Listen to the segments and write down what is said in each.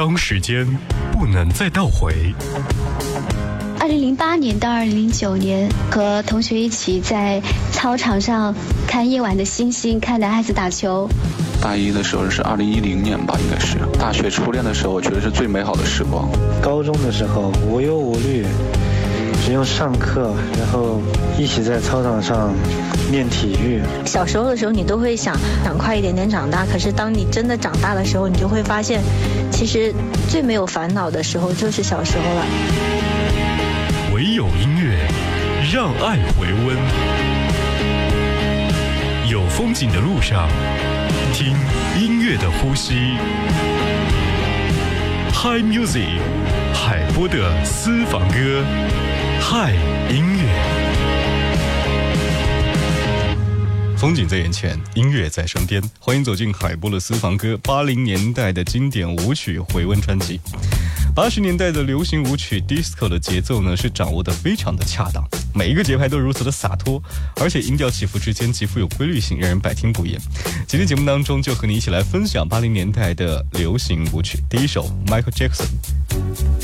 当时间不能再倒回。二零零八年到二零零九年，和同学一起在操场上看夜晚的星星，看男孩子打球。大一的时候是二零一零年吧，应该是大学初恋的时候，我觉得是最美好的时光。高中的时候无忧无虑。只用上课，然后一起在操场上练体育。小时候的时候，你都会想想快一点点长大。可是当你真的长大的时候，你就会发现，其实最没有烦恼的时候就是小时候了。唯有音乐让爱回温，有风景的路上，听音乐的呼吸。Hi Music，海波的私房歌。嗨，音乐，风景在眼前，音乐在身边。欢迎走进海波的私房歌，八零年代的经典舞曲回温专辑。八十年代的流行舞曲 disco 的节奏呢，是掌握的非常的恰当，每一个节拍都如此的洒脱，而且音调起伏之间极富有规律性，让人百听不厌。今天节目当中就和你一起来分享八零年代的流行舞曲。第一首 Michael Jackson。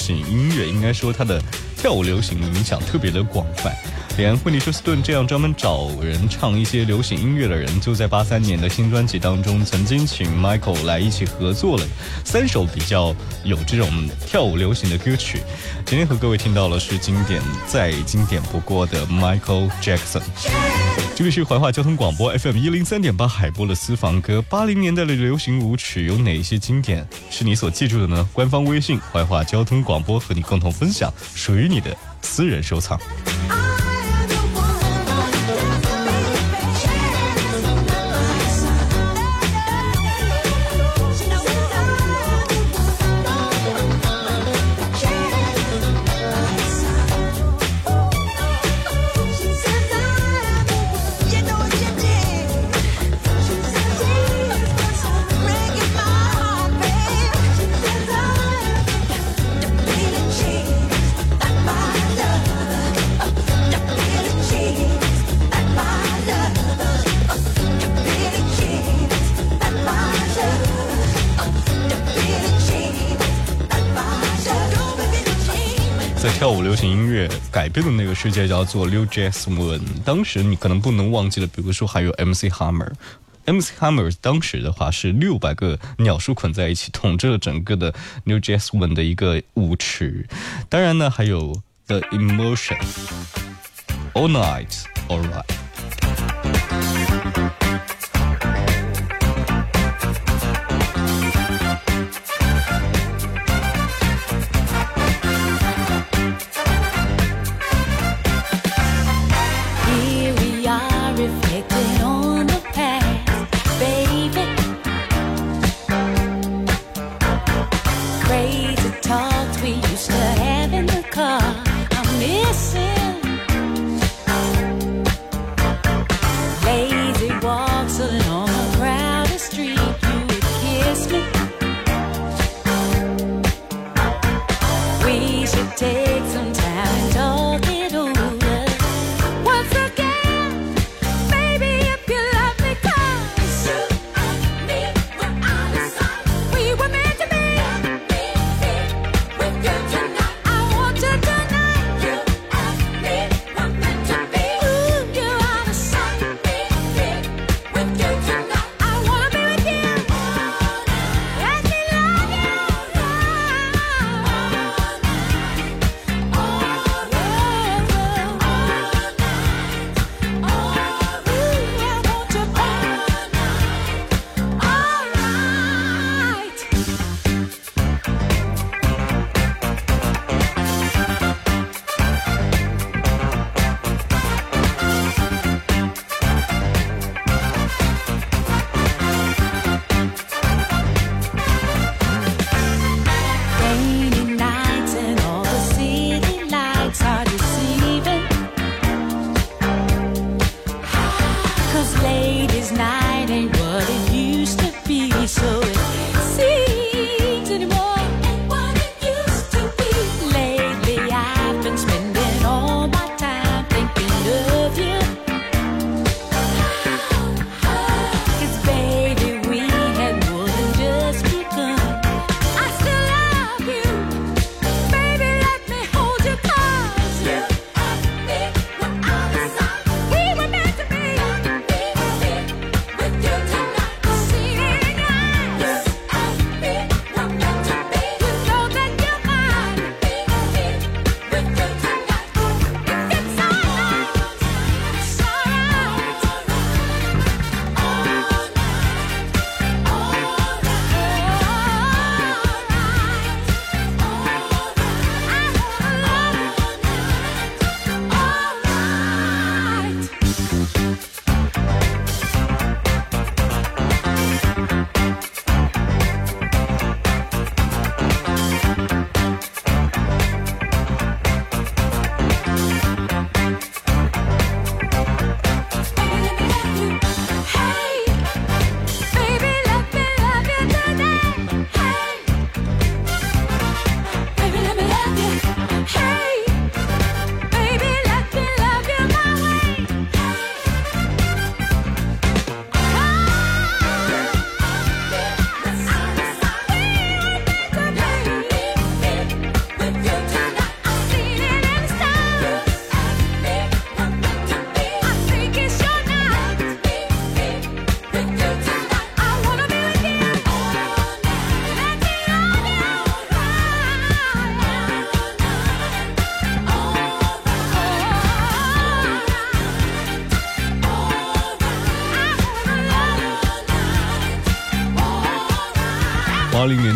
行音乐，应该说它的跳舞流行影响特别的广泛。连惠尼休斯顿这样专门找人唱一些流行音乐的人，就在八三年的新专辑当中，曾经请 Michael 来一起合作了三首比较有这种跳舞流行的歌曲。今天和各位听到了是经典再经典不过的 Michael Jackson。这里是怀化交通广播 FM 一零三点八海波的私房歌。八零年代的流行舞曲有哪些经典是你所记住的呢？官方微信怀化交通广播和你共同分享属于你的私人收藏。乐改变的那个世界叫做 New Jazz One。当时你可能不能忘记了，比如说还有 MC Hammer。MC Hammer 当时的话是六百个鸟叔捆在一起，统治了整个的 New Jazz One 的一个舞池。当然呢，还有 The Emotion All Night All Right。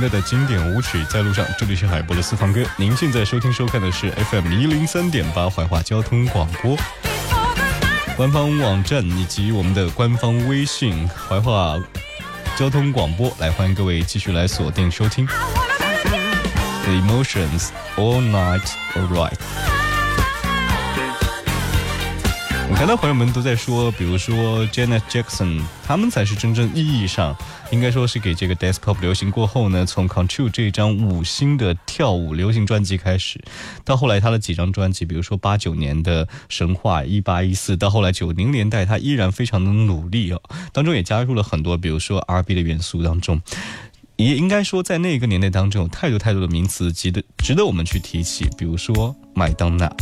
的经典舞曲在路上，这里是海波的私房歌。您现在收听收看的是 FM 一零三点八怀化交通广播官方网站以及我们的官方微信怀化交通广播。来，欢迎各位继续来锁定收听 The Emotions All Night aright。我看到朋友们都在说，比如说 Janet Jackson，他们才是真正意义上应该说是给这个 Dance Pop 流行过后呢，从 Control 这张五星的跳舞流行专辑开始，到后来他的几张专辑，比如说八九年的神话一八一四，到后来九零年代他依然非常的努力哦，当中也加入了很多比如说 R&B 的元素当中。也应该说，在那个年代当中，有太多太多的名词值得值得我们去提起，比如说麦当娜。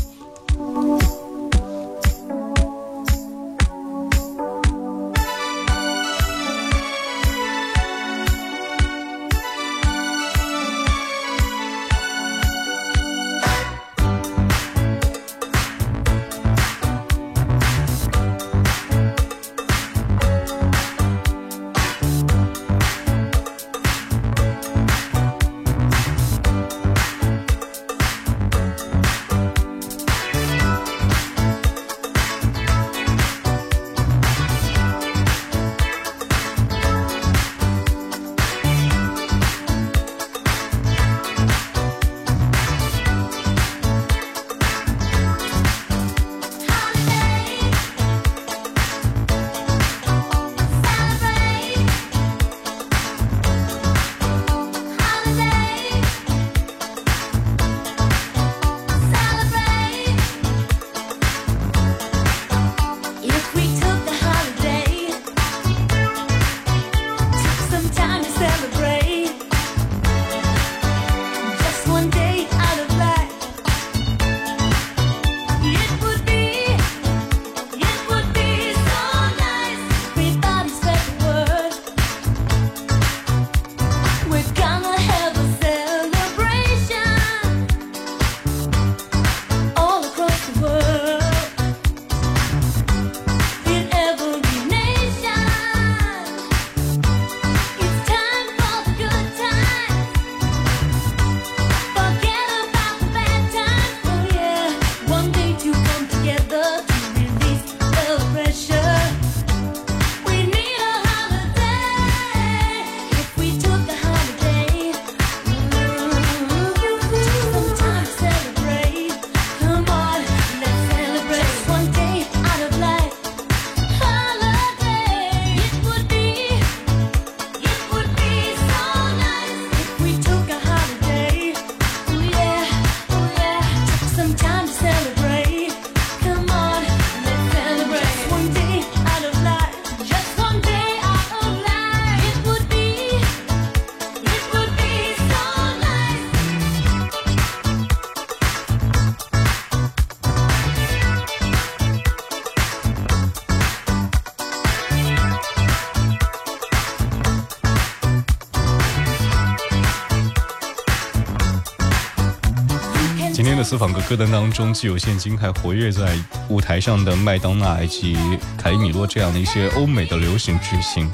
私房歌歌单当中，既有现今还活跃在舞台上的麦当娜以及凯利米洛这样的一些欧美的流行巨星，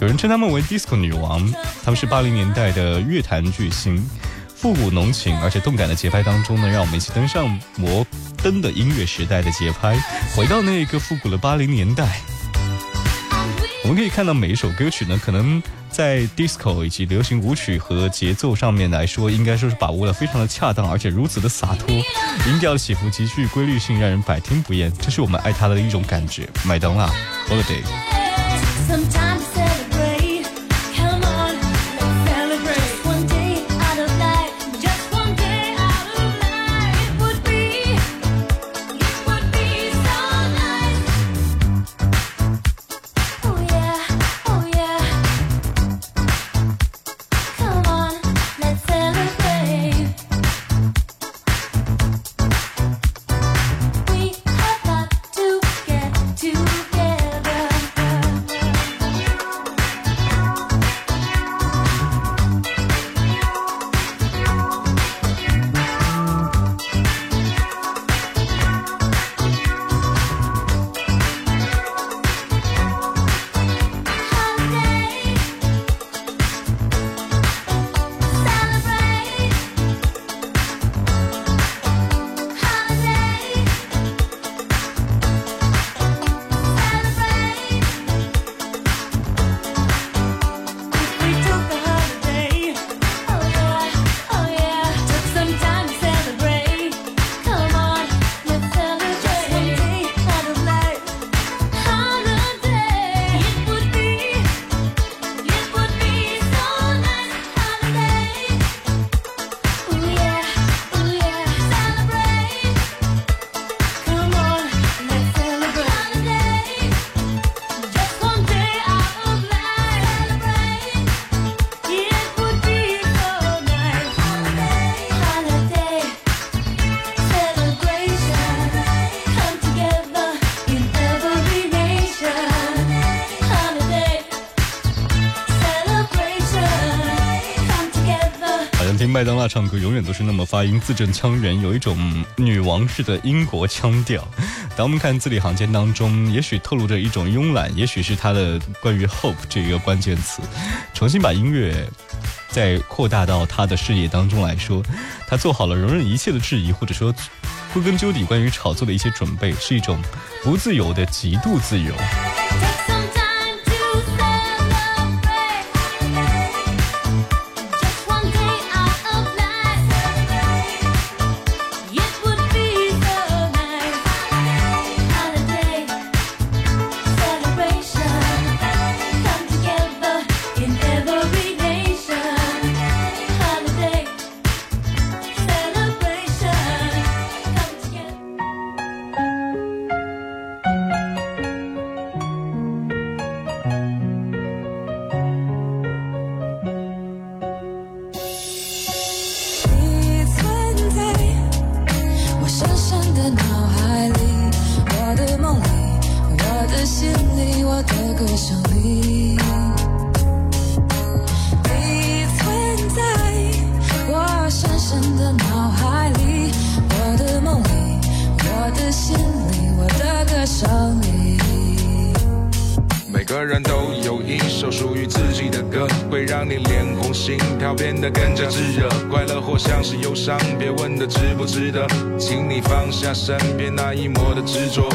有人称他们为 disco 女王。他们是八零年代的乐坛巨星，复古浓情而且动感的节拍当中呢，让我们一起登上摩登的音乐时代的节拍，回到那个复古的八零年代。我们可以看到每一首歌曲呢，可能。在 disco 以及流行舞曲和节奏上面来说，应该说是把握的非常的恰当，而且如此的洒脱，音调起伏极具规律性，让人百听不厌。这是我们爱它的一种感觉。麦当娜，Holiday。唱歌永远都是那么发音字正腔圆，有一种女王式的英国腔调。当我们看字里行间当中，也许透露着一种慵懒，也许是他的关于 hope 这一个关键词，重新把音乐再扩大到他的事业当中来说，他做好了容忍一切的质疑，或者说归根究底关于炒作的一些准备，是一种不自由的极度自由。的歌声里，你存在我深深的脑海里，我的梦里，我的心里，我的歌声里。每个人都有一首属于自己的歌，会让你脸红心跳变得更加炙热，快乐或像是忧伤，别问它值不值得，请你放下身边那一抹的执着。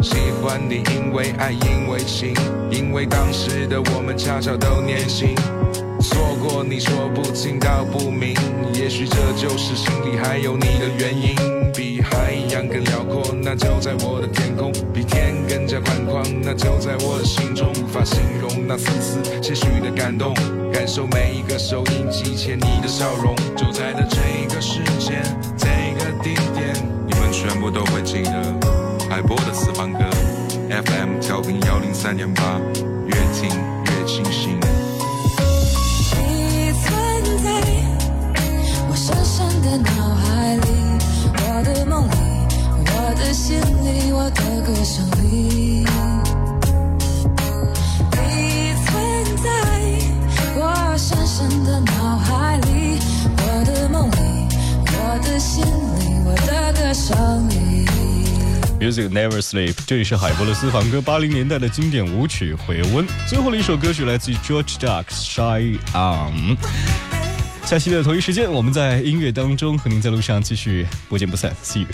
喜欢你，因为爱，因为情，因为当时的我们恰巧都年轻。错过你说不清道不明，也许这就是心里还有你的原因。比海洋更辽阔，那就在我的天空；比天更加宽广，那就在我的心中。无法形容那丝丝些许的感动。感受每一个收音机前你的笑容，就在的这个时间，这个地点，你们全部都会记得。爱播的四方歌 fm 调频幺零三点八越听越清醒你存在我深深的脑海里我的梦里我的心里我的歌声里。你存在我深深的脑海里我的梦里我的心里我的歌声里。Music Never Sleep，这里是海波的私房歌，八零年代的经典舞曲回温。最后的一首歌曲来自于 George Duck，Shy On。下期的同一时间，我们在音乐当中和您在路上继续不见不散，See you。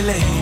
delay.